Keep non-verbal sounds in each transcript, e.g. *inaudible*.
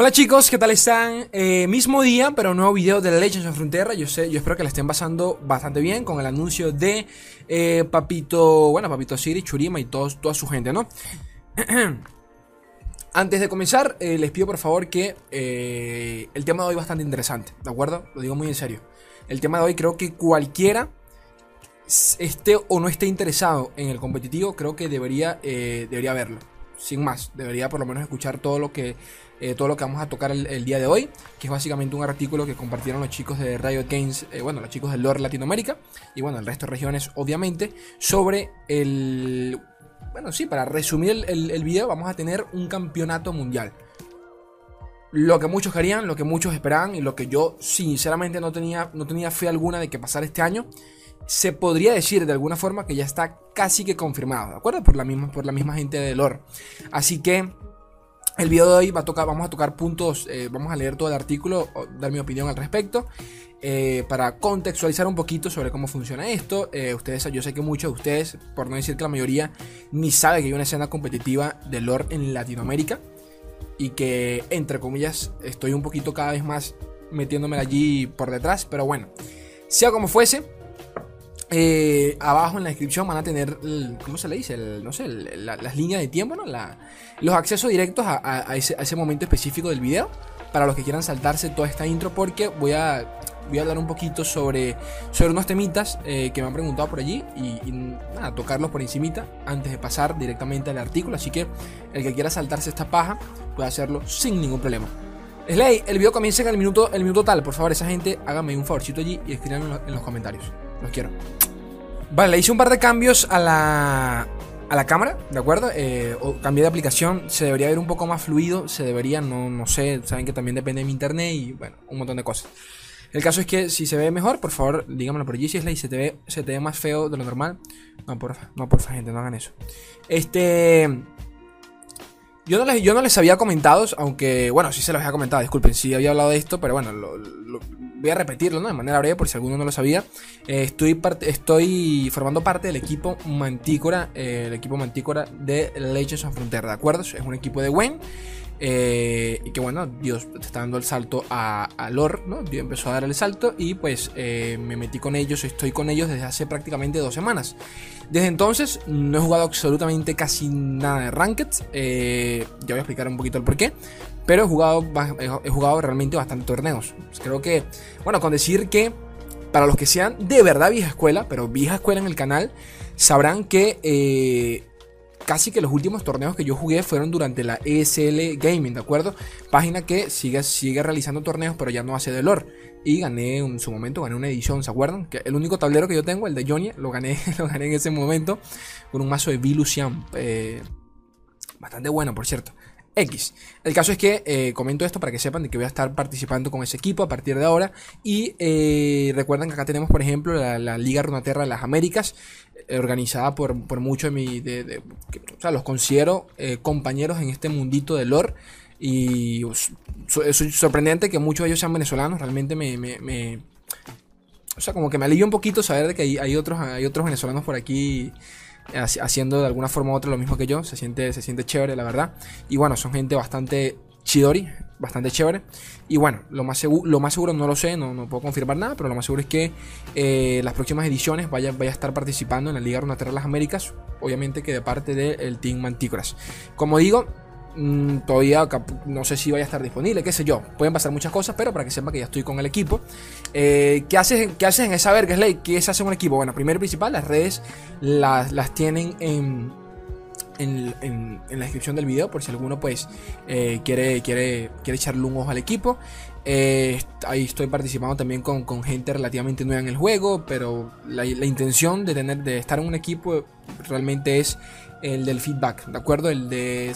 Hola chicos, ¿qué tal están? Eh, mismo día, pero nuevo video de Legends of Frontera. Yo sé, yo espero que la estén pasando bastante bien con el anuncio de eh, Papito, bueno, Papito Siri, Churima y todos, toda su gente, ¿no? *clears throat* Antes de comenzar, eh, les pido por favor que el tema de hoy es bastante interesante, ¿de acuerdo? Lo digo muy en serio. El tema de hoy creo que cualquiera esté o no esté interesado en el competitivo, creo que debería, debería verlo. Sin más, debería por lo menos escuchar todo lo que eh, todo lo que vamos a tocar el, día de hoy, que es básicamente un artículo que compartieron los chicos de Riot Games, eh, bueno, los chicos del Lore Latinoamérica y bueno, el resto de regiones, obviamente, sobre el. Bueno, sí, para resumir el, el video, vamos a tener un campeonato mundial. Lo que muchos querían, lo que muchos esperaban y lo que yo sinceramente no tenía, no tenía fe alguna de que pasara este año se podría decir de alguna forma que ya está casi que confirmado, ¿de acuerdo? Por la misma, por la misma gente de lore. Así que el video de hoy va a tocar, vamos a tocar puntos, eh, vamos a leer todo el artículo, dar mi opinión al respecto, eh, para contextualizar un poquito sobre cómo funciona esto. Eh, ustedes, yo sé que muchos de ustedes, por no decir que la mayoría, ni sabe que hay una escena competitiva de lore en Latinoamérica y que, entre comillas, estoy un poquito cada vez más metiéndome allí por detrás, pero bueno, sea como fuese. Eh, abajo en la descripción van a tener, ¿cómo se le dice? no sé, las líneas de tiempo, ¿no? los accesos directos a, ese, momento específico del video. Para los que quieran saltarse toda esta intro, porque voy a, voy a hablar un poquito sobre, unos temitas eh, que me han preguntado por allí y, tocarlos por encimita antes de pasar directamente al artículo. Así que el que quiera saltarse esta paja puede hacerlo sin ningún problema. Slay, el video comienza en el minuto, el minuto tal. Por favor, esa gente, hágame un favorcito allí y escriban en los comentarios. Los quiero. Vale, le hice un par de cambios a la, a la cámara, ¿de acuerdo? Eh, o cambié de aplicación, se debería ver un poco más fluido, se debería, no, no sé, saben que también depende de mi internet y bueno, un montón de cosas. El caso es que si se ve mejor, por favor, dígamelo por allí. Si y se te ve, se te ve más feo de lo normal, no porfa, no porfa, gente, no hagan eso. Este. Yo no, les, yo no les había comentado, aunque, bueno, sí se los había comentado, disculpen, sí había hablado de esto, pero bueno, lo, voy a repetirlo ¿no? de manera breve por si alguno no lo sabía. Eh, estoy, estoy formando parte del equipo Mantícora, eh, el equipo Mantícora de Legends of Frontier, ¿de acuerdo? Es un equipo de Gwen. Eh, y que bueno, Dios está dando el salto a, a Lore, ¿no? Dios empezó a dar el salto y pues me metí con ellos, estoy con ellos desde hace prácticamente dos semanas. Desde entonces no he jugado absolutamente casi nada de Ranked, ya voy a explicar un poquito el porqué, pero he jugado, he jugado realmente bastante torneos. Creo que, bueno, con decir que para los que sean de verdad vieja escuela, pero vieja escuela en el canal, sabrán que eh, casi que los últimos torneos que yo jugué fueron durante la ESL Gaming, ¿de acuerdo? Página que sigue, sigue realizando torneos, pero ya no hace de lore. Y gané en su momento, gané una edición, ¿se acuerdan? Que el único tablero que yo tengo, el de Johnny, lo gané, *laughs* lo gané en ese momento con un mazo de Vilucian. Eh, bastante bueno, por cierto. El caso es que eh, comento esto para que sepan de que voy a estar participando con ese equipo a partir de ahora. Y eh, recuerden que acá tenemos, por ejemplo, la, Liga Runaterra de las Américas, eh, organizada por, muchos de mi. O sea, los considero compañeros en este mundito de lore. Y es sorprendente que muchos de ellos sean venezolanos. Realmente me, o sea, como que me alivia un poquito saber de que hay, hay, otros, hay otros venezolanos por aquí haciendo de alguna forma u otra lo mismo que yo. Se siente, se siente chévere, la verdad. Y bueno, son gente bastante chidori, bastante chévere. Y bueno, lo más, seguro, lo más seguro no lo sé, no, no puedo confirmar nada, pero lo más seguro es que eh, las próximas ediciones vaya, vaya a estar participando en la Liga Runaterra de las Américas. Obviamente que de parte del Team Mantícoras. Como digo, Mm, todavía no sé si vaya a estar disponible, qué sé yo. Pueden pasar muchas cosas, pero para que sepa que ya estoy con el equipo. Eh, ¿qué, haces, ¿Qué haces en esa verga, Slay? ¿Qué se hace un equipo? Bueno, primero y principal, las redes las, las tienen en, en, la descripción del video por si alguno pues eh, quiere, quiere, quiere echarle un ojo al equipo. Eh, ahí estoy participando también con, con, gente relativamente nueva en el juego, pero la, la intención de, tener, de estar en un equipo realmente es el del feedback, ¿de acuerdo? El de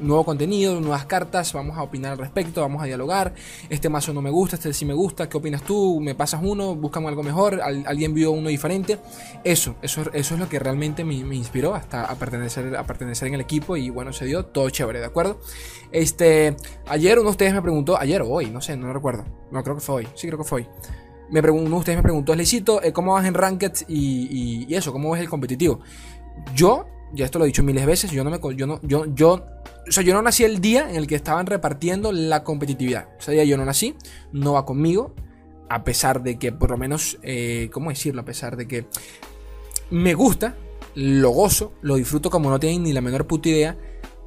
nuevo contenido, nuevas cartas, vamos a opinar al respecto, vamos a dialogar. Este mazo no me gusta, este sí me gusta, ¿qué opinas tú? ¿Me pasas uno? ¿Buscamos algo mejor? ¿Alguien vio uno diferente? Eso, eso, eso es lo que realmente me, inspiró hasta a pertenecer, pertenecer en el equipo y bueno, se dio todo chévere, ¿de acuerdo? Este, ayer uno de ustedes me preguntó, ayer o hoy, no sé, no lo recuerdo. No, creo que fue hoy, sí creo que fue hoy. Me uno de ustedes me preguntó, Lecito, eh, ¿cómo vas en Ranked y, y, y eso? ¿Cómo ves el competitivo? Yo ya esto lo he dicho miles de veces, yo no me yo no yo yo o sea, yo no nací el día en el que estaban repartiendo la competitividad. Ese día yo no nací, no va conmigo, a pesar de que por lo menos, eh, ¿cómo decirlo? A pesar de que me gusta, lo gozo, lo disfruto como no tienen ni la menor puta idea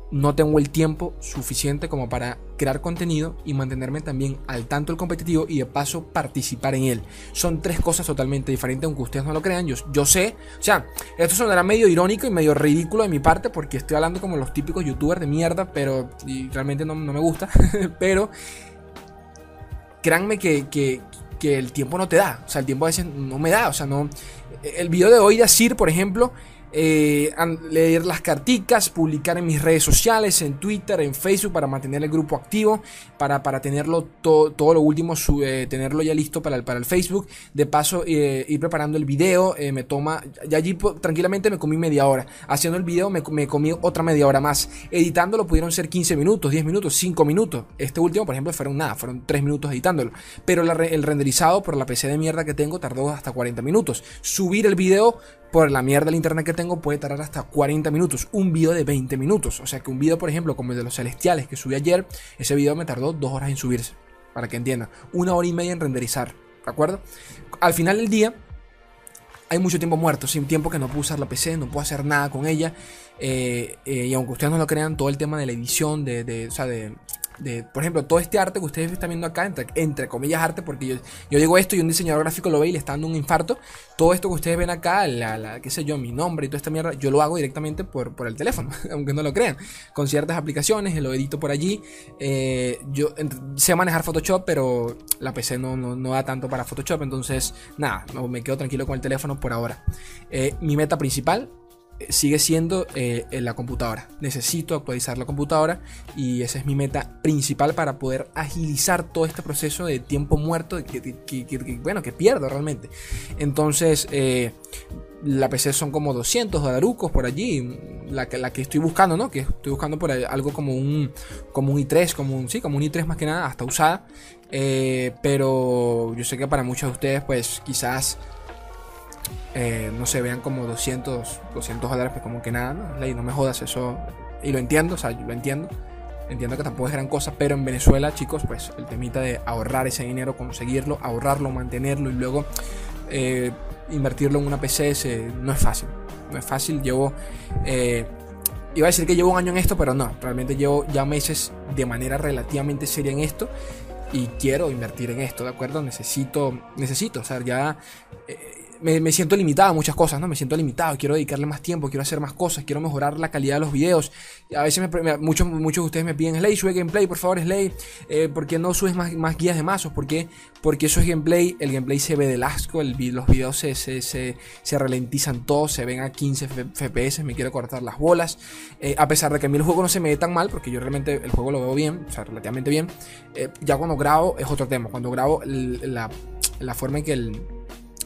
no tengo el tiempo suficiente como para crear contenido y mantenerme también al tanto del competitivo y de paso participar en él. Son tres cosas totalmente diferentes, aunque ustedes no lo crean. Yo, yo sé, o sea, esto sonará medio irónico y medio ridículo de mi parte porque estoy hablando como los típicos youtubers de mierda, pero realmente no, me gusta. *laughs* pero créanme que, que, que el tiempo no te da, o sea, el tiempo a veces no me da, o sea, no. El video de hoy de Asir, por ejemplo, eh, leer las carticas, publicar en mis redes sociales, en Twitter, en Facebook, para mantener el grupo activo, para, para tenerlo todo lo último, eh, tenerlo ya listo para el, para el Facebook. De paso, eh, ir preparando el video, me toma, ya allí tranquilamente me comí media hora. Haciendo el video me, me, comí otra media hora más. Editándolo pudieron ser 15 minutos, 10 minutos, 5 minutos. Este último, por ejemplo, fueron nada, fueron 3 minutos editándolo. Pero el renderizado por la PC de mierda que tengo tardó hasta 40 minutos. Subir el video por la mierda del internet que tengo puede tardar hasta 40 minutos. Un video de 20 minutos. O sea que un video, por ejemplo, como el de los celestiales que subí ayer, ese video me tardó dos horas en subirse. Para que entiendan. Una hora y media en renderizar. ¿De acuerdo? Al final del día, hay mucho tiempo muerto, sin tiempo que no puedo usar la PC, no puedo hacer nada con ella. Eh, eh, y aunque ustedes no lo crean, todo el tema de la edición, de, de, o sea, de, por ejemplo, todo este arte que ustedes están viendo acá, entre, comillas arte, porque yo, digo esto y un diseñador gráfico lo ve y le está dando un infarto. Todo esto que ustedes ven acá, la, qué sé yo, mi nombre y toda esta mierda, yo lo hago directamente por, por el teléfono, *laughs* aunque no lo crean. Con ciertas aplicaciones, lo edito por allí. Eh, yo sé manejar Photoshop, pero la PC no, no, da tanto para Photoshop, entonces nada, me quedo tranquilo con el teléfono por ahora. Eh, mi meta principal sigue siendo eh, la computadora. Necesito actualizar la computadora y esa es mi meta principal para poder agilizar todo este proceso de tiempo muerto que, bueno, que pierdo realmente. Entonces, eh, la PC son como 200 dolarucos por allí, la, la que estoy buscando, ¿no? Que estoy buscando por algo como un, como un i3, como un, sí, como un i3 más que nada, hasta usada. Eh, pero yo sé que para muchos de ustedes, pues quizás eh, no se vean como 200, 200 dólares, pues como que nada, ¿no? Ley, no me jodas eso. Y lo entiendo, o sea, lo entiendo. Entiendo que tampoco es gran cosa, pero en Venezuela, chicos, pues el temita de ahorrar ese dinero, conseguirlo, ahorrarlo, mantenerlo y luego eh, invertirlo en una PC no es fácil. No es fácil, llevo... Eh, iba a decir que llevo un año en esto, pero no, realmente llevo ya meses de manera relativamente seria en esto y quiero invertir en esto, ¿de acuerdo? Necesito, necesito, o sea, ya me, siento limitado a muchas cosas, ¿no? Me siento limitado, quiero dedicarle más tiempo, quiero hacer más cosas, quiero mejorar la calidad de los videos. A veces muchos, muchos de ustedes me piden, Slay, sube gameplay, por favor, Slay. Eh, ¿Por qué no subes más, más guías de mazos? ¿Por qué? Porque eso es gameplay, el gameplay se ve del asco, los videos se, se, se, ralentizan todos, se ven a 15 FPS, me quiero cortar las bolas. Eh, a pesar de que a mí el juego no se me ve tan mal, porque yo realmente el juego lo veo bien, o sea, relativamente bien. Eh, ya cuando grabo es otro tema, cuando grabo la, la forma en que el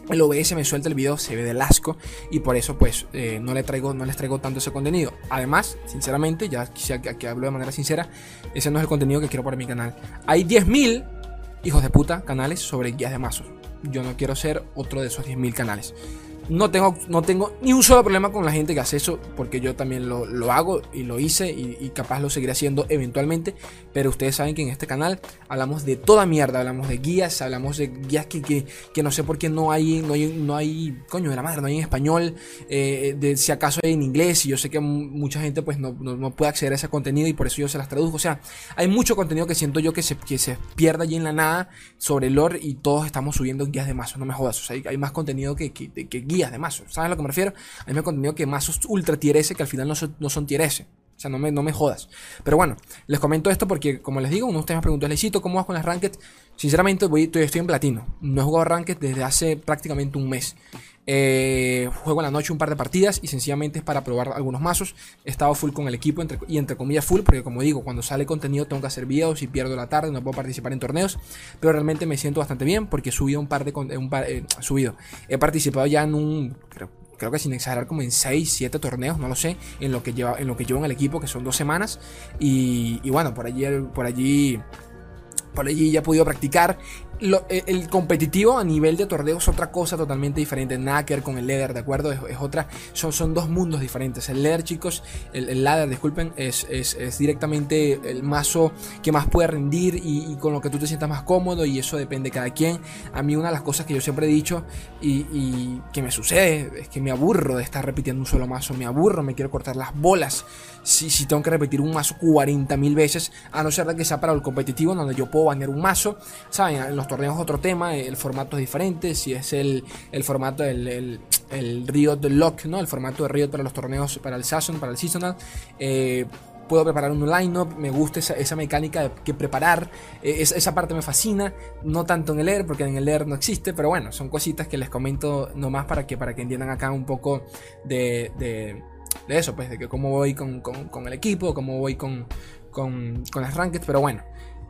el OBS me suelta el video, se ve del asco y por eso pues eh, no, le traigo, no les traigo tanto ese contenido. Además, sinceramente, ya que hablo de manera sincera, ese no es el contenido que quiero para mi canal. Hay 10.000 hijos de puta canales sobre guías de mazos. Yo no quiero ser otro de esos 10.000 canales. No tengo, no tengo ni un solo problema con la gente que hace eso, porque yo también lo, hago y lo hice y, capaz lo seguiré haciendo eventualmente. Pero ustedes saben que en este canal hablamos de toda mierda, hablamos de guías, hablamos de guías que, que, no sé por qué no hay, no hay, no hay, coño de la madre, no hay en español, eh, de si acaso hay en inglés. Y yo sé que mucha gente pues no, no, puede acceder a ese contenido y por eso yo se las traduzco. O sea, hay mucho contenido que siento yo que se, que se pierde allí en la nada sobre el lore y todos estamos subiendo guías de mazos, no me jodas. O sea, hay, más contenido que, que, que guías de mazos. ¿Sabes a lo que me refiero? Hay más contenido que mazos ultra tier S que al final no son, no son tier S. O sea, no me, no me jodas. Pero bueno, les comento esto porque, como les digo, uno de ustedes me preguntó, Leicito, ¿cómo vas con las ranked? Sinceramente, voy, estoy, en platino. No he jugado ranked desde hace prácticamente un mes. Eh, juego en la noche un par de partidas y sencillamente es para probar algunos mazos. He estado full con el equipo y entre comillas full porque como digo, cuando sale contenido tengo que hacer videos y pierdo la tarde, no puedo participar en torneos, pero realmente me siento bastante bien porque he subido un par de... Eh, subido. He participado ya en un... Creo, que sin exagerar como en 6, 7 torneos, no lo sé, en lo que lleva, en lo que llevo en el equipo, que son dos semanas. Y, bueno, por allí, por allí por allí ya he podido practicar e, el competitivo a nivel de torneo es otra cosa totalmente diferente. Nada que ver con el leather, ¿de acuerdo? Es, otra. Son, son dos mundos diferentes. El leather, chicos, el, el ladder, disculpen, es, es, directamente el mazo que más puede rendir y, con lo que tú te sientas más cómodo. Y eso depende de cada quien. A mí, una de las cosas que yo siempre he dicho y, que me sucede es que me aburro de estar repitiendo un solo mazo. Me aburro, me quiero cortar las bolas. Si, si tengo que repetir un mazo 40.000 veces, a no ser de que sea para el competitivo, donde yo puedo banear un mazo, ¿saben? En los torneos otro tema, el formato es diferente, si es el, formato del el, el Riot Lock, ¿no? El formato de Riot para los torneos, para el Season, para el Seasonal. Eh, puedo preparar un line-up, me gusta esa, mecánica de que preparar, eh, esa, parte me fascina, no tanto en el Air, porque en el Air no existe, pero bueno, son cositas que les comento nomás para que, para que entiendan acá un poco de, eso, pues de que cómo voy con, con, el equipo, cómo voy con, con, con las rankings, pero bueno,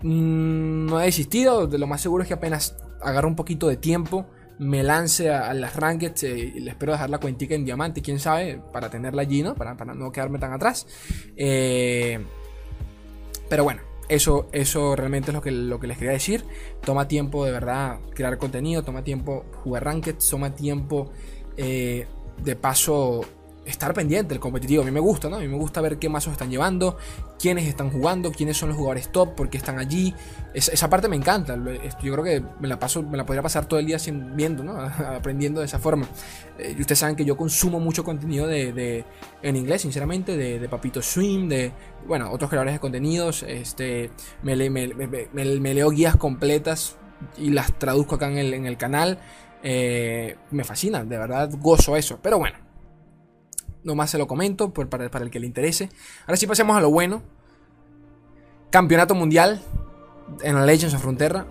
Mm, no he desistido. De lo más seguro es que apenas agarro un poquito de tiempo, me lance a, las rankeds eh, y le espero dejar la cuentica en diamante, quién sabe, para tenerla allí, ¿no? Para, no quedarme tan atrás. Eh, pero bueno, eso, eso realmente es lo que, lo que les quería decir. Toma tiempo de verdad crear contenido, toma tiempo jugar rankeds, toma tiempo eh, de paso estar pendiente del competitivo. A mí me gusta, ¿no? A mí me gusta ver qué mazos están llevando, quiénes están jugando, quiénes son los jugadores top, por qué están allí. esa parte me encanta. Yo creo que me la paso, me la podría pasar todo el día viendo, ¿no? *laughs* Aprendiendo de esa forma. Eh, ustedes saben que yo consumo mucho contenido de, en inglés, sinceramente, de, Papito Swim, de bueno, otros creadores de contenidos. Este, me, leo guías completas y las traduzco acá en el, en el canal. Eh, me fascina, de verdad gozo eso. Pero bueno, Nomás se lo comento para, para, el que le interese. Ahora sí pasemos a lo bueno. Campeonato mundial en la Legends of Frontera.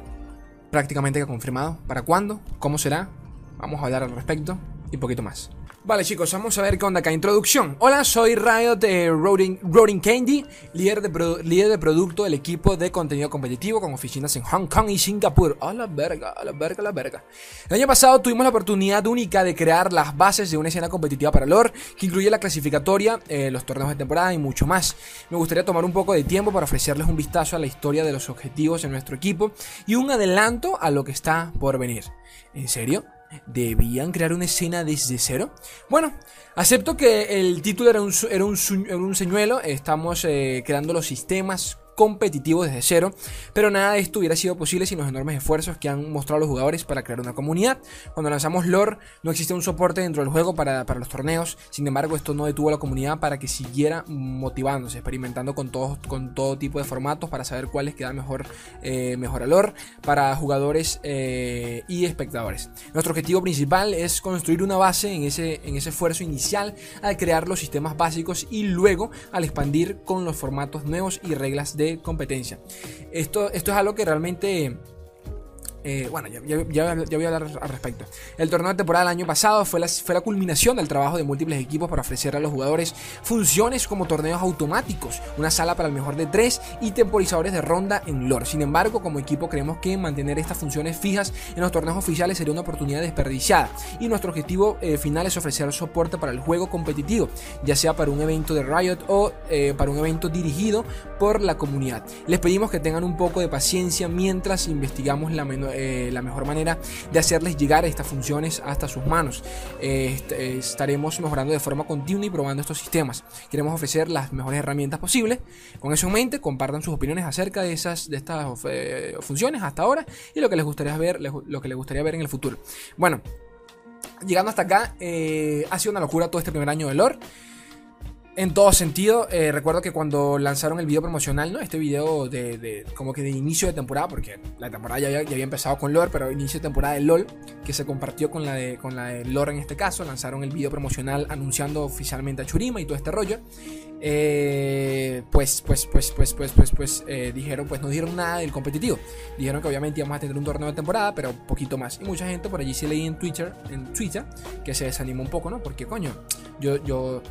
Prácticamente confirmado. ¿Para cuándo? ¿Cómo será? Vamos a hablar al respecto y poquito más. Vale chicos, vamos a ver qué onda acá. Introducción. Hola, soy Riot de Roding, Candy, líder de, líder de producto del equipo de contenido competitivo con oficinas en Hong Kong y Singapur. A la verga, a la verga, a la verga. El año pasado tuvimos la oportunidad única de crear las bases de una escena competitiva para LoR, que incluye la clasificatoria, eh, los torneos de temporada y mucho más. Me gustaría tomar un poco de tiempo para ofrecerles un vistazo a la historia de los objetivos en nuestro equipo y un adelanto a lo que está por venir. ¿En serio? ¿Debían crear una escena desde cero? Bueno, acepto que el título era un, era un, señuelo, estamos eh, creando los sistemas competitivo desde cero, pero nada de esto hubiera sido posible sin los enormes esfuerzos que han mostrado los jugadores para crear una comunidad. Cuando lanzamos lore no existía un soporte dentro del juego para, los torneos, sin embargo esto no detuvo a la comunidad para que siguiera motivándose, experimentando con, todos, con todo tipo de formatos para saber cuáles quedan mejor, eh, mejor a lore para jugadores eh, y espectadores. Nuestro objetivo principal es construir una base en ese, en ese esfuerzo inicial al crear los sistemas básicos y luego al expandir con los formatos nuevos y reglas de competencia. Esto, esto es algo que realmente eh, bueno, ya, voy a hablar al respecto. El torneo de temporada del año pasado fue la, fue la culminación del trabajo de múltiples equipos para ofrecer a los jugadores funciones como torneos automáticos, una sala para el mejor de tres y temporizadores de ronda en lore. Sin embargo, como equipo creemos que mantener estas funciones fijas en los torneos oficiales sería una oportunidad desperdiciada y nuestro objetivo eh, final es ofrecer soporte para el juego competitivo, ya sea para un evento de Riot o eh, para un evento dirigido por la comunidad. Les pedimos que tengan un poco de paciencia mientras investigamos la menor eh, la mejor manera de hacerles llegar estas funciones hasta sus manos. Eh, eh, estaremos mejorando de forma continua y probando estos sistemas. Queremos ofrecer las mejores herramientas posibles. Con eso en mente, compartan sus opiniones acerca de, esas, de estas funciones hasta ahora y lo que les gustaría ver, lo que les gustaría ver en el futuro. Bueno, llegando hasta acá, ha sido una locura todo este primer año de lore en todo sentido. Eh, recuerdo que cuando lanzaron el video promocional, ¿no? Este video de, como que de inicio de temporada, porque la temporada ya había, empezado con LOL, pero inicio de temporada de LOL, que se compartió con la de, con la de LOL en este caso. Lanzaron el video promocional anunciando oficialmente a Churima y todo este rollo. Eh, pues, pues, pues, pues, pues, pues, pues, eh, dijeron, pues no dijeron nada del competitivo. Dijeron que obviamente íbamos a tener un torneo de temporada, pero poquito más. Y mucha gente por allí sí leí en Twitter, en Twitter, que se desanimó un poco, ¿no? Porque coño, yo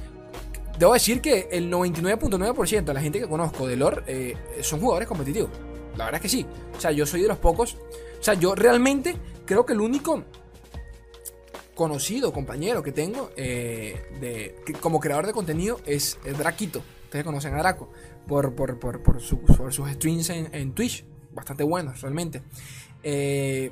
Debo decir que el 99.9% de la gente que conozco de lore eh, son jugadores competitivos. La verdad es que sí. O sea, yo soy de los pocos. O sea, yo realmente creo que el único conocido compañero que tengo eh, de, como creador de contenido es, Draquito. Ustedes conocen a Draco por, por, sus streams en, Twitch. bastante buenos realmente. Eh,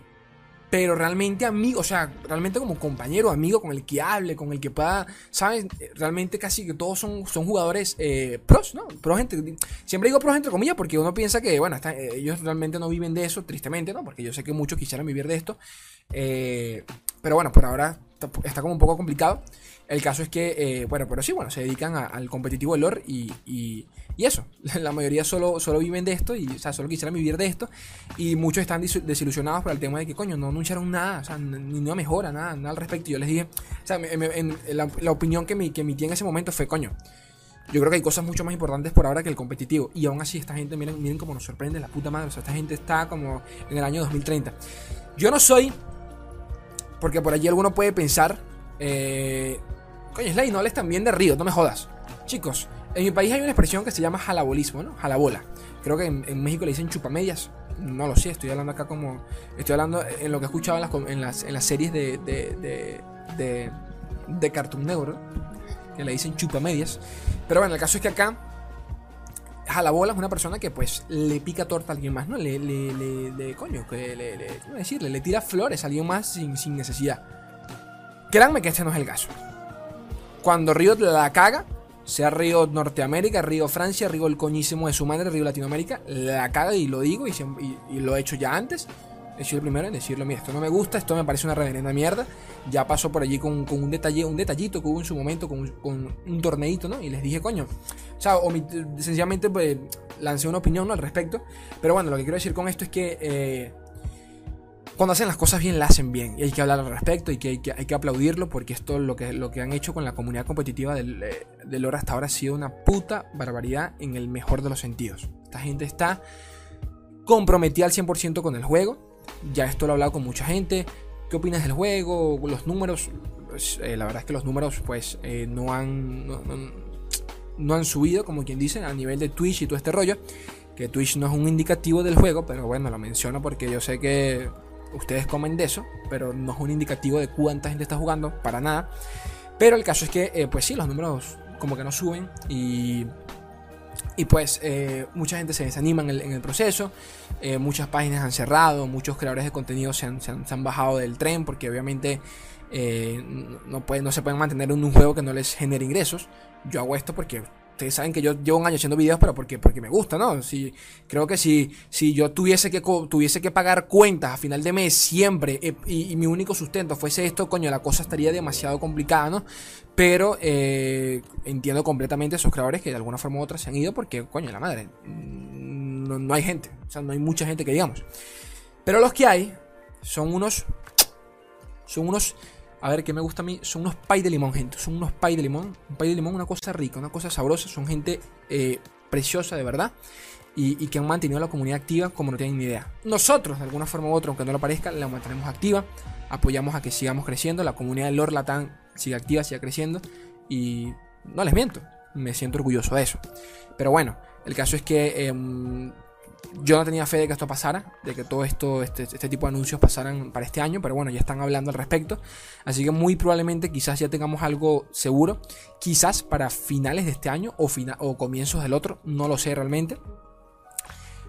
pero realmente amigo, o sea, realmente como compañero, amigo con el que hable, con el que pueda, ¿sabes? Realmente casi que todos son, son jugadores eh, pros, ¿no? Pro gente. Siempre digo pro entre comillas porque uno piensa que, bueno, eh, ellos realmente no viven de eso, tristemente, ¿no? Porque yo sé que muchos quisieran vivir de esto. Eh, pero bueno, por ahora está, como un poco complicado. El caso es que, bueno, pero sí, bueno, se dedican al competitivo del lore y y eso, *laughs* la mayoría solo, solo viven de esto y, o sea, solo quisieran vivir de esto. Y muchos están desilusionados por el tema de que, coño, no anunciaron nada, o sea, ni una mejora, nada, nada al respecto. Y yo les dije, o sea, la, opinión que, me, que emití en ese momento fue, coño, yo creo que hay cosas mucho más importantes por ahora que el competitivo. Y aún así, esta gente, miren, miren cómo nos sorprende la puta madre. O sea, esta gente está como en el año 2030. Yo no soy, porque por allí alguno puede pensar, eh, coño, Slay, no hables también de Río, no me jodas. Chicos, en mi país hay una expresión que se llama jalabolismo, ¿no? Jalabola. Creo que en, México le dicen chupamedias. No lo sé, estoy hablando acá como. Estoy hablando en lo que he escuchado en las, en las, series de, de, de, de, Cartoon Network, que le dicen chupamedias. Pero bueno, el caso es que acá. Jalabola es una persona que pues le pica torta a alguien más, ¿no? Le, le, le, coño, que le, le, ¿cómo decirle? Le tira flores a alguien más sin, sin necesidad. Créanme que este no es el caso. Cuando Río la caga, sea Río Norteamérica, Río Francia, Río el coñísimo de su madre, Río Latinoamérica, la caga y lo digo y, lo he hecho ya antes. He sido el primero en decirlo, mira, esto no me gusta, esto me parece una reverenda mierda. Ya pasó por allí con, un detalle, un detallito que hubo en su momento con, un torneito, ¿no? Y les dije, coño. O sea, sencillamente pues, lancé una opinión al respecto. Pero bueno, lo que quiero decir con esto es que eh, cuando hacen las cosas bien, las hacen bien. Y hay que hablar al respecto y que hay que, hay que aplaudirlo porque esto lo que, lo que han hecho con la comunidad competitiva del, eh, del hasta ahora ha sido una puta barbaridad en el mejor de los sentidos. Esta gente está comprometida al 100% con el juego. Ya esto lo he hablado con mucha gente. ¿Qué opinas del juego? Los números. Pues, eh, la verdad es que los números pues eh, no han... no han subido, como quien dice, a nivel de Twitch y todo este rollo que Twitch no es un indicativo del juego, pero bueno, lo menciono porque yo sé que ustedes comen de eso, pero no es un indicativo de cuánta gente está jugando, para nada. Pero el caso es que, eh, pues sí, los números como que no suben y, y pues eh, mucha gente se desanima en el, proceso, eh, muchas páginas han cerrado, muchos creadores de contenido se han, se han, bajado del tren porque obviamente no, pueden, no se pueden mantener en un juego que no les genere ingresos. Yo hago esto porque ustedes saben que yo llevo un año haciendo videos, pero porque, porque me gusta, ¿no? Si, creo que si, si yo tuviese que, tuviese que pagar cuentas a final de mes siempre eh, y, mi único sustento fuese esto, coño, la cosa estaría demasiado complicada, ¿no? Pero eh, entiendo completamente a esos creadores que de alguna forma u otra se han ido porque, coño, la madre, no, no hay gente, o sea, no hay mucha gente que digamos. Pero los que hay son unos... Son unos a ver, ¿qué me gusta a mí? Son unos pay de limón, gente. Son unos pay de limón. Un pay de limón, una cosa rica, una cosa sabrosa. Son gente eh, preciosa, de verdad. Y, que han mantenido la comunidad activa como no tienen ni idea. Nosotros, de alguna forma u otra, aunque no lo parezca, la mantenemos activa. Apoyamos a que sigamos creciendo. La comunidad de Lord Latam sigue activa, sigue creciendo. Y no les miento, me siento orgulloso de eso. Pero bueno, el caso es que em, yo no tenía fe de que esto pasara, de que todo esto, este, este, tipo de anuncios pasaran para este año, pero bueno, ya están hablando al respecto. Así que muy probablemente quizás ya tengamos algo seguro, quizás para finales de este año o, o comienzos del otro, no lo sé realmente.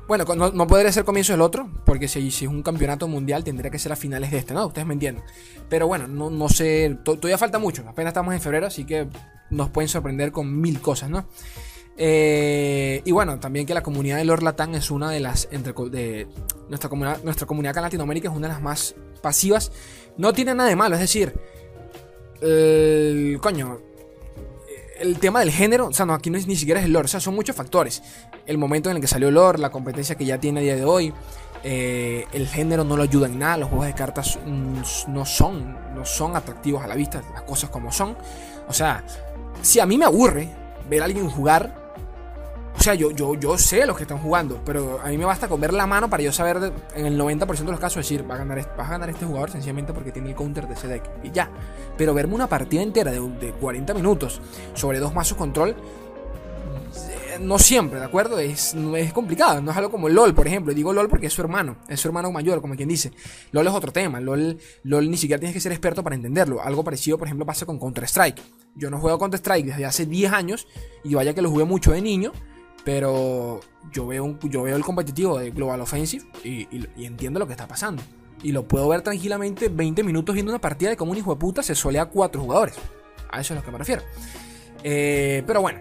Bueno, no, podría ser comienzos del otro, porque si, si, es un campeonato mundial tendría que ser a finales de este, ¿no? Ustedes me entienden. Pero bueno, no, no sé, todavía falta mucho, apenas estamos en febrero, así que nos pueden sorprender con mil cosas, ¿no? Eh, y bueno, también que la comunidad de Lord Latam es una de las. Entre, de, nuestra, comunidad, nuestra comunidad acá en Latinoamérica es una de las más pasivas. No tiene nada de malo, es decir. El, coño. El tema del género, o sea, no, aquí no es, ni siquiera es el lore, o sea, son muchos factores. El momento en el que salió lore, la competencia que ya tiene a día de hoy, eh, el género no lo ayuda en nada, los juegos de cartas mm, no son, no son atractivos a la vista, las cosas como son. O sea, si a mí me aburre ver a alguien jugar, o sea, yo, yo, yo sé los que están jugando, pero a mí me basta con ver la mano para yo saber en el 90% de los casos decir, va a, ganar, va a ganar este jugador sencillamente porque tiene el counter de ese deck. Y ya. Pero verme una partida entera de, de 40 minutos sobre dos mazos control, eh, no siempre, ¿de acuerdo? Es, es complicado, no es algo como LOL, por ejemplo. Digo LOL porque es su hermano, es su hermano mayor, como quien dice. LOL es otro tema, LOL, LOL ni siquiera tienes que ser experto para entenderlo. Algo parecido, por ejemplo, pasa con Counter-Strike. Yo no juego Counter-Strike desde hace 10 años y vaya que lo jugué mucho de niño Pero yo veo, yo veo el competitivo de Global Offensive y, entiendo lo que está pasando. Y lo puedo ver tranquilamente 20 minutos viendo una partida de como un hijo de puta se solea cuatro jugadores. A eso es a lo que me refiero. Eh, pero bueno,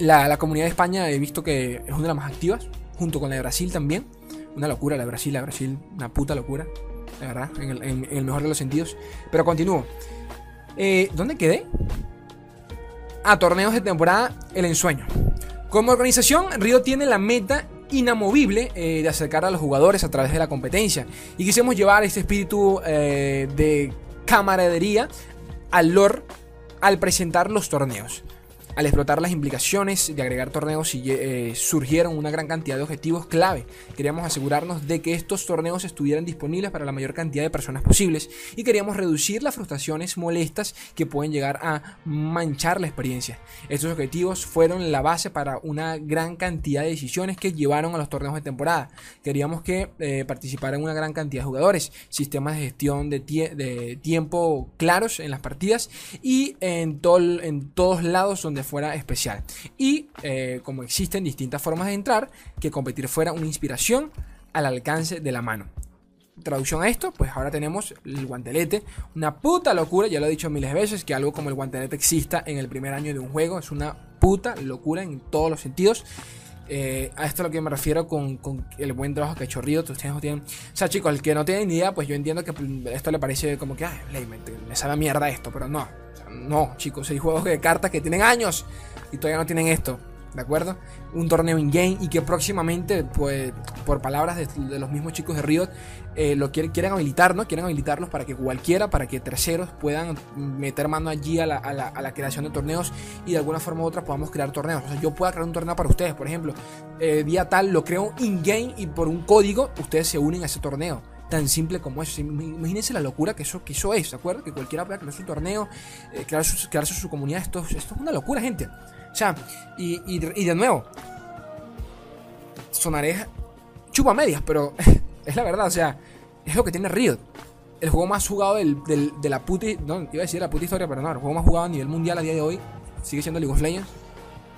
la, comunidad de España he visto que es una de las más activas, junto con la de Brasil también. Una locura la de Brasil, la de Brasil, una puta locura, la verdad, en el, mejor de los sentidos. Pero continúo. Eh, ¿Dónde quedé? A torneos de temporada, el ensueño. Como organización, Río tiene la meta inamovible eh, de acercar a los jugadores a través de la competencia. Y quisimos llevar este espíritu eh, de camaradería al lore al presentar los torneos. Al explotar las implicaciones de agregar torneos eh, surgieron una gran cantidad de objetivos clave. Queríamos asegurarnos de que estos torneos estuvieran disponibles para la mayor cantidad de personas posibles y queríamos reducir las frustraciones molestas que pueden llegar a manchar la experiencia. Estos objetivos fueron la base para una gran cantidad de decisiones que llevaron a los torneos de temporada. Queríamos que eh, participaran una gran cantidad de jugadores, sistemas de gestión de, de tiempo claros en las partidas y en, en todos lados donde fuera especial. Y eh, como existen distintas formas de entrar, que competir fuera una inspiración al alcance de la mano. Traducción a esto, pues ahora tenemos el guantelete. Una puta locura, ya lo he dicho miles de veces, que algo como el guantelete exista en el primer año de un juego. Es una puta locura en todos los sentidos. Eh, a esto es lo que me refiero con, el buen trabajo que ha hecho Río. Ustedes no tienen. O sea, chicos, el que no tiene ni idea, pues yo entiendo que esto le parece como que, me, mierda esto, pero no. No, chicos, hay juegos de cartas que tienen años y todavía no tienen esto. ¿De acuerdo? Un torneo in-game y que próximamente, pues, por palabras de, los mismos chicos de Riot, eh, lo quieren, quieren habilitar, ¿no? Quieren habilitarlos para que cualquiera, para que terceros puedan meter mano allí a la, creación de torneos y de alguna forma u otra podamos crear torneos. O sea, yo pueda crear un torneo para ustedes, por ejemplo, eh, día tal, lo creo in-game y por un código ustedes se unen a ese torneo tan simple como eso. Imagínense la locura que eso, que es, ¿de acuerdo? Que cualquiera pueda crear su torneo, eh, crear su, crearse su comunidad. Esto, esto es una locura, gente. O sea, y, de nuevo, sonaré chupa medias, pero *laughs* es la verdad, o sea, es lo que tiene Riot. El juego más jugado de la puta. No, iba a decir la puta historia, pero no, el juego más jugado a nivel mundial a día de hoy sigue siendo League of Legends.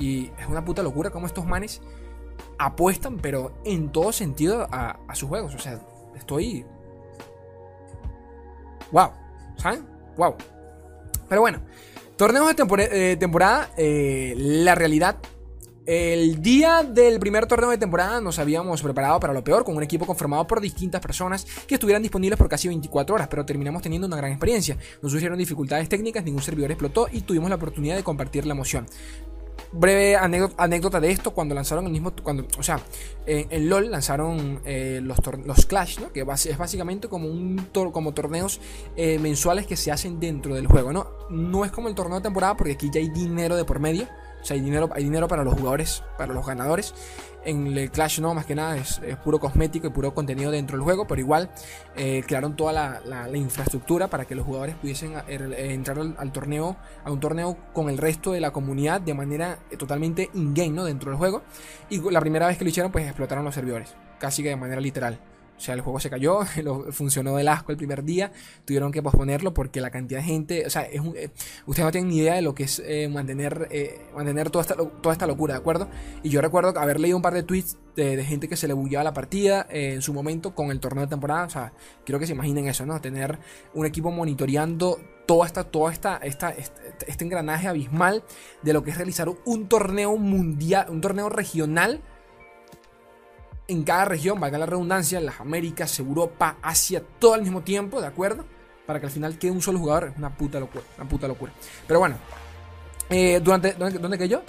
Y es una puta locura como estos manes apuestan, pero en todo sentido, a, a sus juegos. O sea, estoy. ¡Wow! ¿Saben? ¡Wow! Pero bueno, torneos de eh, temporada, eh, la realidad. El día del primer torneo de temporada nos habíamos preparado para lo peor con un equipo conformado por distintas personas que estuvieran disponibles por casi 24 horas, pero terminamos teniendo una gran experiencia. Nos surgieron dificultades técnicas, ningún servidor explotó y tuvimos la oportunidad de compartir la emoción breve anécdota, de esto cuando lanzaron el mismo cuando o sea en, LOL lanzaron eh, los, los Clash ¿no? que es básicamente como un como torneos eh, mensuales que se hacen dentro del juego no no es como el torneo de temporada porque aquí ya hay dinero de por medio o sea hay dinero hay dinero para los jugadores para los ganadores en el Clash no, más que nada es, puro cosmético y puro contenido dentro del juego, pero igual eh, crearon toda la, infraestructura para que los jugadores pudiesen eh, eh, entrar al, torneo, a un torneo con el resto de la comunidad de manera totalmente in-game, ¿no? Dentro del juego. Y la primera vez que lo hicieron, pues explotaron los servidores, casi que de manera literal. O sea, el juego se cayó, *laughs* funcionó del asco el primer día, tuvieron que posponerlo porque la cantidad de gente, o sea, es un, eh, ustedes no tienen ni idea de lo que es eh, mantener, eh, mantener toda esta, toda esta locura, ¿de acuerdo? Y yo recuerdo haber leído un par de tweets de, gente que se le bullaba la partida en su momento con el torneo de temporada, o sea, quiero que se imaginen eso, ¿no? Tener un equipo monitoreando toda esta, toda esta, esta, este, este engranaje abismal de lo que es realizar un torneo mundial, un torneo regional en cada región, valga la redundancia, las Américas, Europa, Asia, todo al mismo tiempo, ¿de acuerdo? Para que al final quede un solo jugador, es una puta locura, una puta locura. Pero bueno, eh, durante, ¿Dónde que yo?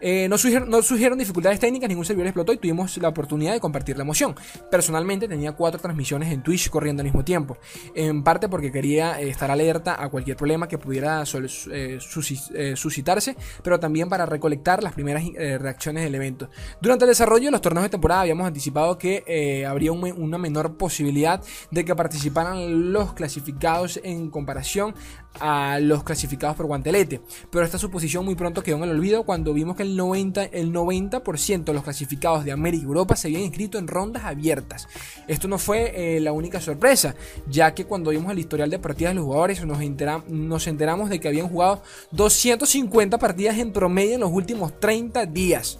Eh, no, surgieron, dificultades técnicas, ningún servidor explotó y tuvimos la oportunidad de compartir la emoción. Personalmente tenía cuatro transmisiones en Twitch corriendo al mismo tiempo. En parte porque quería eh, estar alerta a cualquier problema que pudiera suscitarse, pero también para recolectar las primeras reacciones del evento. Durante el desarrollo de los torneos de temporada habíamos anticipado que habría una menor posibilidad de que participaran los clasificados en comparación a los clasificados por guantelete. 20. Pero esta suposición muy pronto quedó en el olvido cuando vimos que el 90%, el 90 de los clasificados de América y Europa se habían inscrito en rondas abiertas. Esto no fue eh, la única sorpresa, ya que cuando vimos el historial de partidas de los jugadores nos, nos enteramos de que habían jugado 250 partidas en promedio en los últimos 30 días.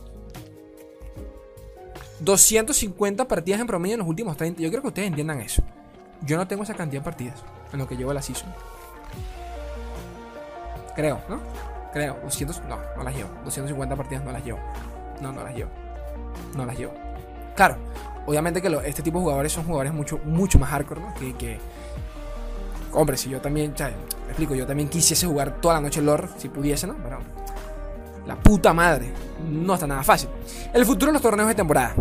250 partidas en promedio en los últimos 30. Yo creo que ustedes entiendan eso. Yo no tengo esa cantidad de partidas en lo que llevo la season. Creo, ¿no? Creo. 200, no, no las llevo. 250 partidas no las llevo. No, no las llevo. No las llevo. Claro, obviamente que este tipo de jugadores son jugadores mucho, mucho más hardcore, ¿no? Que, que hombre, si yo también, ya, me explico, yo también quisiese jugar toda la noche lore, si pudiese, ¿no? Pero la puta madre, no está nada fácil. El futuro de los torneos de temporada.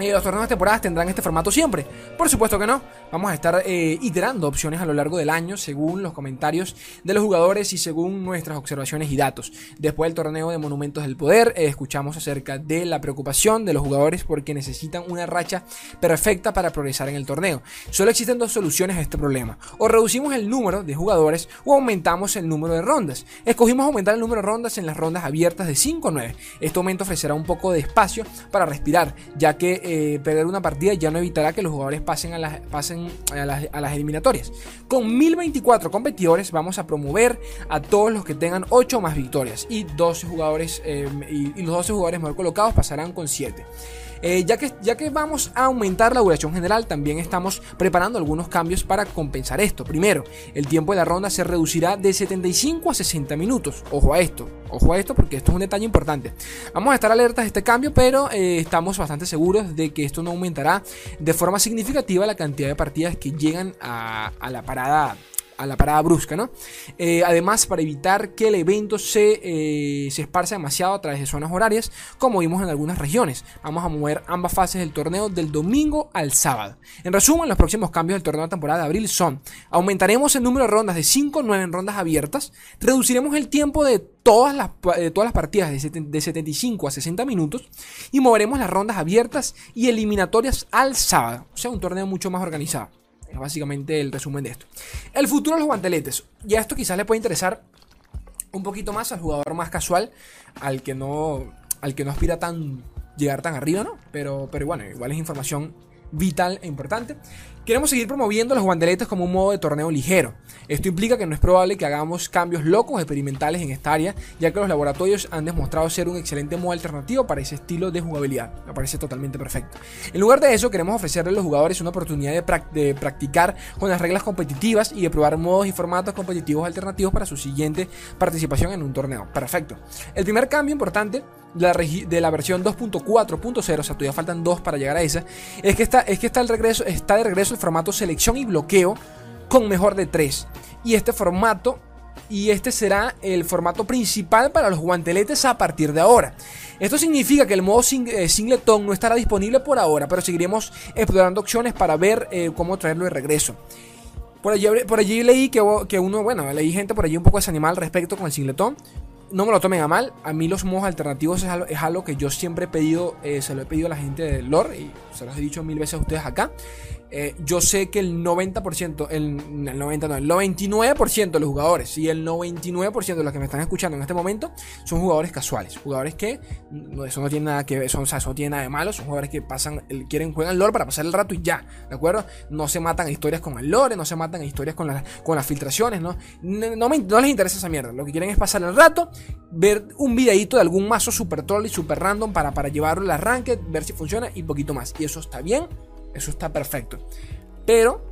Eh, torneos de temporadas tendrán este formato siempre. Por supuesto que no. Vamos a estar eh, iterando opciones a lo largo del año según los comentarios de los jugadores y según nuestras observaciones y datos. Después del torneo de Monumentos del Poder, eh, escuchamos acerca de la preocupación de los jugadores porque necesitan una racha perfecta para progresar en el torneo. Solo existen dos soluciones a este problema. O reducimos el número de jugadores o aumentamos el número de rondas. Escogimos aumentar el número de rondas en las rondas abiertas de 5 a 9. Este aumento ofrecerá un poco de espacio para respirar, ya que eh, perder una partida ya no evitará que los jugadores pasen a las, pasen a las, eliminatorias. Con 1024 competidores vamos a promover a todos los que tengan 8 más victorias y 12 jugadores eh, y, y, los 12 jugadores mejor colocados pasarán con 7. Eh, ya, que, ya que vamos a aumentar la duración general, también estamos preparando algunos cambios para compensar esto. Primero, el tiempo de la ronda se reducirá de 75 a 60 minutos. Ojo a esto, ojo a esto porque esto es un detalle importante. Vamos a estar alertas de este cambio, pero eh, estamos bastante seguros de que esto no aumentará de forma significativa la cantidad de partidas que llegan a, a la parada a la parada brusca, ¿no? Eh, además, para evitar que el evento se, eh, se esparza demasiado a través de zonas horarias, como vimos en algunas regiones. Vamos a mover ambas fases del torneo del domingo al sábado. En resumen, los próximos cambios del torneo de temporada de abril son: aumentaremos el número de rondas de 5 a 9 en rondas abiertas, reduciremos el tiempo de todas las, todas las partidas de, de 75 a 60 minutos y moveremos las rondas abiertas y eliminatorias al sábado. O sea, un torneo mucho más organizado. Es básicamente el resumen de esto. El futuro de los guanteletes. Ya esto quizás le puede interesar un poquito más al jugador más casual, al que no, al que no aspira tan llegar tan arriba, ¿no? Pero, pero bueno, igual es información vital e importante. Queremos seguir promoviendo los guandeletes como un modo de torneo ligero. Esto implica que no es probable que hagamos cambios locos experimentales en esta área, ya que los laboratorios han demostrado ser un excelente modo alternativo para ese estilo de jugabilidad. Me parece totalmente perfecto. En lugar de eso, queremos ofrecerle a los jugadores una oportunidad de, de practicar con las reglas competitivas y de probar modos y formatos competitivos alternativos para su siguiente participación en un torneo. Perfecto. El primer cambio importante de la versión 2.4.0, o sea, todavía faltan dos para llegar a esa, es que está, es que está, el regreso, está de regreso el formato selección y bloqueo con mejor de 3. Y este formato, y este será el formato principal para los guanteletes a partir de ahora. Esto significa que el modo eh, singleton no estará disponible por ahora, pero seguiremos explorando opciones para ver eh, cómo traerlo de regreso. Por allí, por allí leí que, que, uno, bueno, leí gente por allí un poco desanimada al respecto con el singleton no me lo tomen a mal, a mí los modos alternativos es algo, que yo siempre he pedido, eh, se lo he pedido a la gente de lore y se los he dicho mil veces a ustedes acá. Eh, yo sé que el 90%, el, el 90 no, el 99% de los jugadores y el 99% de los que me están escuchando en este momento son jugadores casuales, jugadores que eso no tiene nada que ver, eso no tiene nada de malo, son jugadores que pasan, quieren juegan lore para pasar el rato y ya, ¿de acuerdo? No se matan a historias con el lore, no se matan a historias con, con las filtraciones, ¿no? No, no les interesa esa mierda, lo que quieren es pasar el rato, ver un videito de algún mazo super troll y super random para, para llevarlo al arranque, ver si funciona y poquito más, y eso está bien eso está perfecto. Pero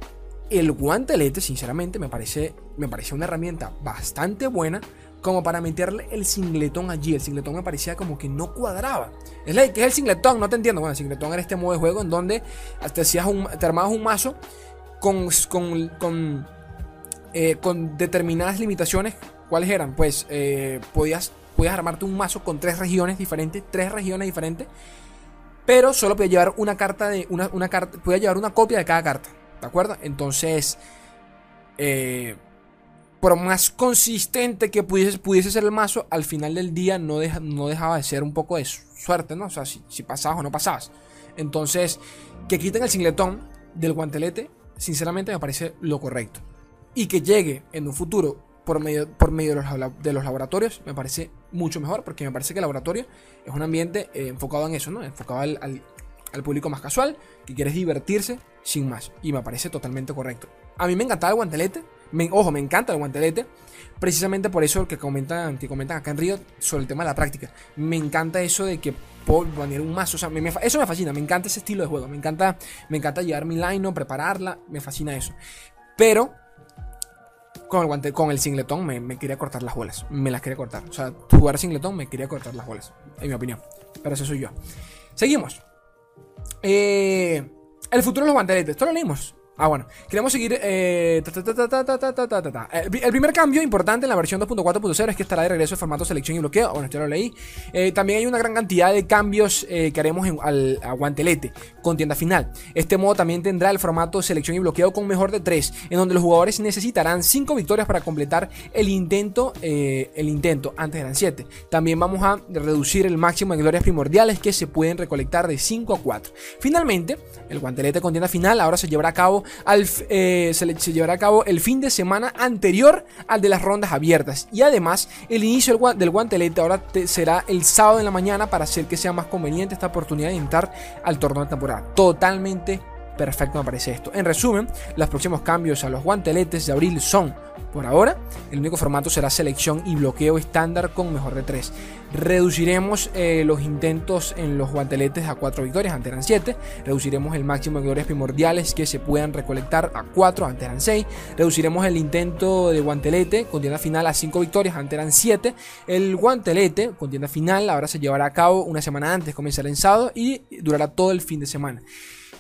el guantelete, sinceramente, me parece, me parece una herramienta bastante buena como para meterle el singletón allí. El singletón me parecía como que no cuadraba. Es es el singletón, no te entiendo. Bueno, el singletón era este modo de juego en donde te, hacías te armabas un mazo con, con, con, eh, con determinadas limitaciones. ¿Cuáles eran? Pues eh, podías, podías armarte un mazo con tres regiones diferentes, tres regiones diferentes pero solo podía llevar una carta de. Una, una carta. Podía llevar una copia de cada carta. ¿De acuerdo? Entonces. Eh, por más consistente que pudiese, pudiese ser el mazo, al final del día no, no dejaba de ser un poco de suerte, ¿no? O sea, si, si pasabas o no pasabas. Entonces, que quiten el singletón del guantelete, sinceramente me parece lo correcto. Y que llegue en un futuro por medio, por medio de, los, laboratorios me parece mucho mejor porque me parece que el laboratorio es un ambiente eh, enfocado en eso, ¿no? Enfocado al, al, público más casual que quieres divertirse sin más. Y me parece totalmente correcto. A mí me encantaba el guantelete. ojo, me encanta el guantelete. Precisamente por eso que comentan, que comentan acá en Río sobre el tema de la práctica. Me encanta eso de que puedo poner un mazo. O sea, eso me fascina. Me encanta ese estilo de juego. Me encanta, me encanta llevar mi line, prepararla. Me fascina eso. Pero con el guante, con el singletón me, quería cortar las bolas. Me las quería cortar. O sea, jugar singletón me quería cortar las bolas. En mi opinión. Pero eso soy yo. Seguimos. Eh, el futuro de los guanteletes. Esto lo leímos. Ah, bueno, queremos seguir. el primer cambio importante en la versión 2.4.0 es que estará de regreso el formato selección y bloqueo. Bueno, esto lo leí. también hay una gran cantidad de cambios que haremos al guantelete con tienda final. Este modo también tendrá el formato selección y bloqueo con mejor de 3, en donde los jugadores necesitarán 5 victorias para completar el intento. el intento, antes eran 7. También vamos a reducir el máximo de glorias primordiales que se pueden recolectar de 5 a 4. Finalmente, el guantelete con tienda final ahora se llevará a cabo eh, se, llevará a cabo el fin de semana anterior al de las rondas abiertas. Y además, el inicio del, guantelete ahora será el sábado en la mañana para hacer que sea más conveniente esta oportunidad de entrar al torneo de temporada. Totalmente perfecto me parece esto. En resumen, los próximos cambios a los guanteletes de abril son por ahora, el único formato será selección y bloqueo estándar con mejor de 3. Reduciremos eh, los intentos en los guanteletes a 4 victorias, antes eran 7. Reduciremos el máximo de victorias primordiales que se puedan recolectar a 4, antes eran 6. Reduciremos el intento de guantelete con tienda final a 5 victorias, antes eran 7. El guantelete con tienda final ahora se llevará a cabo una semana antes, comenzará en sábado y durará todo el fin de semana.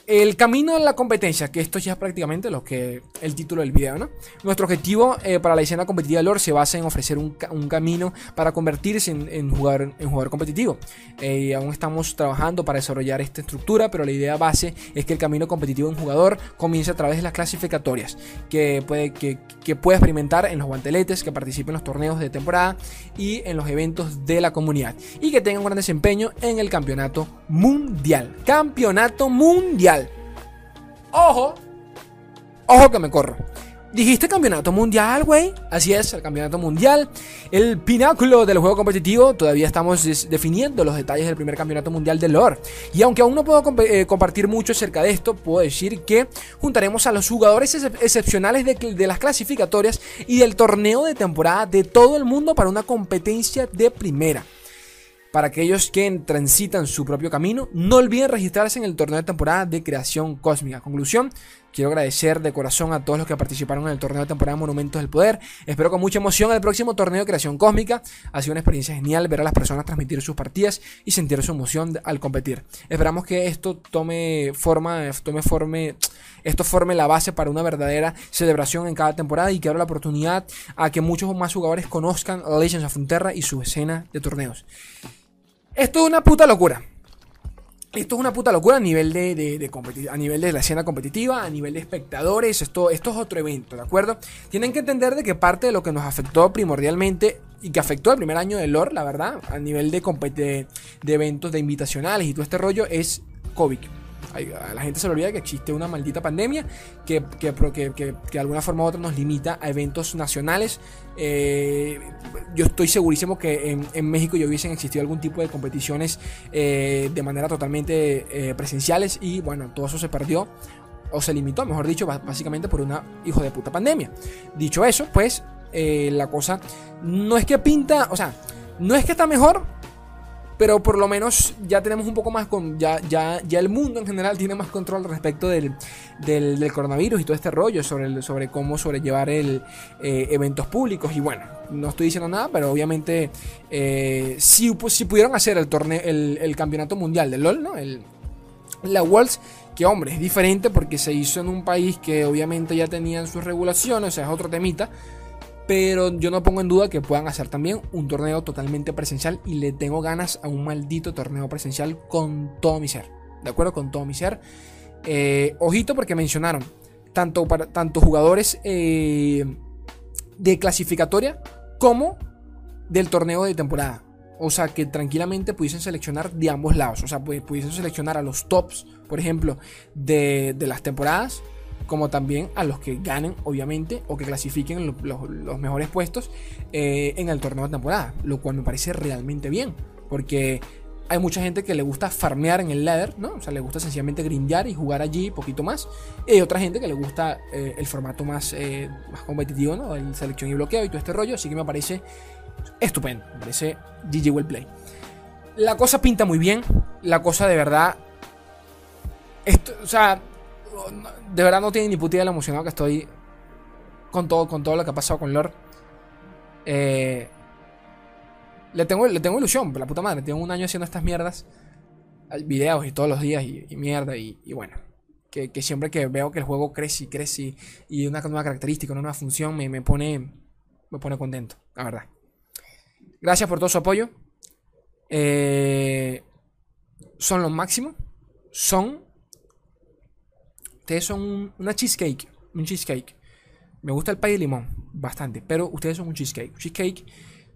El camino a la competencia, que esto ya es prácticamente lo que el título del video, ¿no? Nuestro objetivo eh, para la escena competitiva de lore se basa en ofrecer un, camino para convertirse en, jugador, en jugador competitivo. Eh, aún estamos trabajando para desarrollar esta estructura, pero la idea base es que el camino competitivo en jugador comience a través de las clasificatorias, que puede, que, que pueda experimentar en los guanteletes, que participe en los torneos de temporada y en los eventos de la comunidad, y que tenga un gran desempeño en el campeonato mundial. Campeonato mundial. Ojo, ojo que me corro. Dijiste campeonato mundial, güey. Así es, el campeonato mundial. El pináculo del juego competitivo. Todavía estamos definiendo los detalles del primer campeonato mundial de lore. Y aunque aún no puedo eh, compartir mucho acerca de esto, puedo decir que juntaremos a los jugadores excepcionales de, de las clasificatorias y del torneo de temporada de todo el mundo para una competencia de primera. Para aquellos que transitan su propio camino, no olviden registrarse en el torneo de temporada de creación cósmica. Conclusión, quiero agradecer de corazón a todos los que participaron en el torneo de temporada de Monumentos del Poder. Espero con mucha emoción el próximo torneo de creación cósmica. Ha sido una experiencia genial ver a las personas transmitir sus partidas y sentir su emoción al competir. Esperamos que esto tome forma, tome forme, esto forme la base para una verdadera celebración en cada temporada y que abra la oportunidad a que muchos más jugadores conozcan Legends of Frontera y su escena de torneos. Esto es una puta locura. Esto es una puta locura a nivel de, a nivel de la escena competitiva, a nivel de espectadores. Esto, esto es otro evento, ¿de acuerdo? Tienen que entender de que parte de lo que nos afectó primordialmente y que afectó el primer año de lore, la verdad, a nivel de, de, de eventos de invitacionales y todo este rollo, es COVID la gente se le olvida que existe una maldita pandemia que, que, que, de alguna forma u otra nos limita a eventos nacionales. Eh, yo estoy segurísimo que en, México ya hubiesen existido algún tipo de competiciones eh, de manera totalmente eh, presenciales y bueno, todo eso se perdió o se limitó, mejor dicho, básicamente por una hijo de puta pandemia. Dicho eso, pues la cosa no es que pinta, o sea, no es que está mejor, pero por lo menos ya tenemos un poco más con. Ya, ya, ya el mundo en general tiene más control respecto del, del, coronavirus y todo este rollo sobre, sobre cómo sobrellevar el, eh, eventos públicos. Y bueno, no estoy diciendo nada, pero obviamente eh, si, pudieron hacer el torneo, el, campeonato mundial de LOL, ¿no? El, la Worlds, que hombre, es diferente porque se hizo en un país que obviamente ya tenían sus regulaciones, o sea, es otro temita. Pero yo no pongo en duda que puedan hacer también un torneo totalmente presencial y le tengo ganas a un maldito torneo presencial con todo mi ser. ¿De acuerdo? Con todo mi ser. Eh, ojito porque mencionaron tanto, para, tanto jugadores eh, de clasificatoria como del torneo de temporada. O sea, que tranquilamente pudiesen seleccionar de ambos lados. O sea, pudiesen seleccionar a los tops, por ejemplo, de, de las temporadas como también a los que ganen, obviamente, o que clasifiquen los, mejores puestos eh, en el torneo de temporada, lo cual me parece realmente bien, porque hay mucha gente que le gusta farmear en el ladder, ¿no? O sea, le gusta sencillamente grindear y jugar allí poquito más, y hay otra gente que le gusta eh, el formato más, eh, más competitivo, ¿no? El selección y bloqueo y todo este rollo, así que me parece estupendo, me parece GG Well Play. La cosa pinta muy bien, la cosa de verdad esto, o sea, de verdad no tiene ni puta idea de lo emocionado que estoy con todo, con todo lo que ha pasado con Lord. Eh, le, tengo, le tengo ilusión, la puta madre. Tengo un año haciendo estas mierdas, videos y todos los días y, mierda. Y, bueno, que, siempre que veo que el juego crece y crece y una nueva característica, una nueva función, me, me pone, me pone contento, la verdad. Gracias por todo su apoyo. Eh, son los máximos. Son Ustedes son un- una cheesecake. Un cheesecake. Me gusta el pay de limón. Bastante. Pero ustedes son un cheesecake. Cheesecake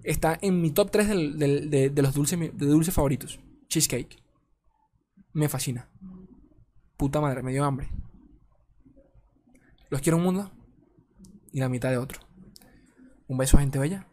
está en mi top 3 del- del- de, de los dulces, de dulces favoritos. Cheesecake. Me fascina. Puta madre, me dio hambre. Los quiero un mundo y la mitad de otro. Un beso, gente bella.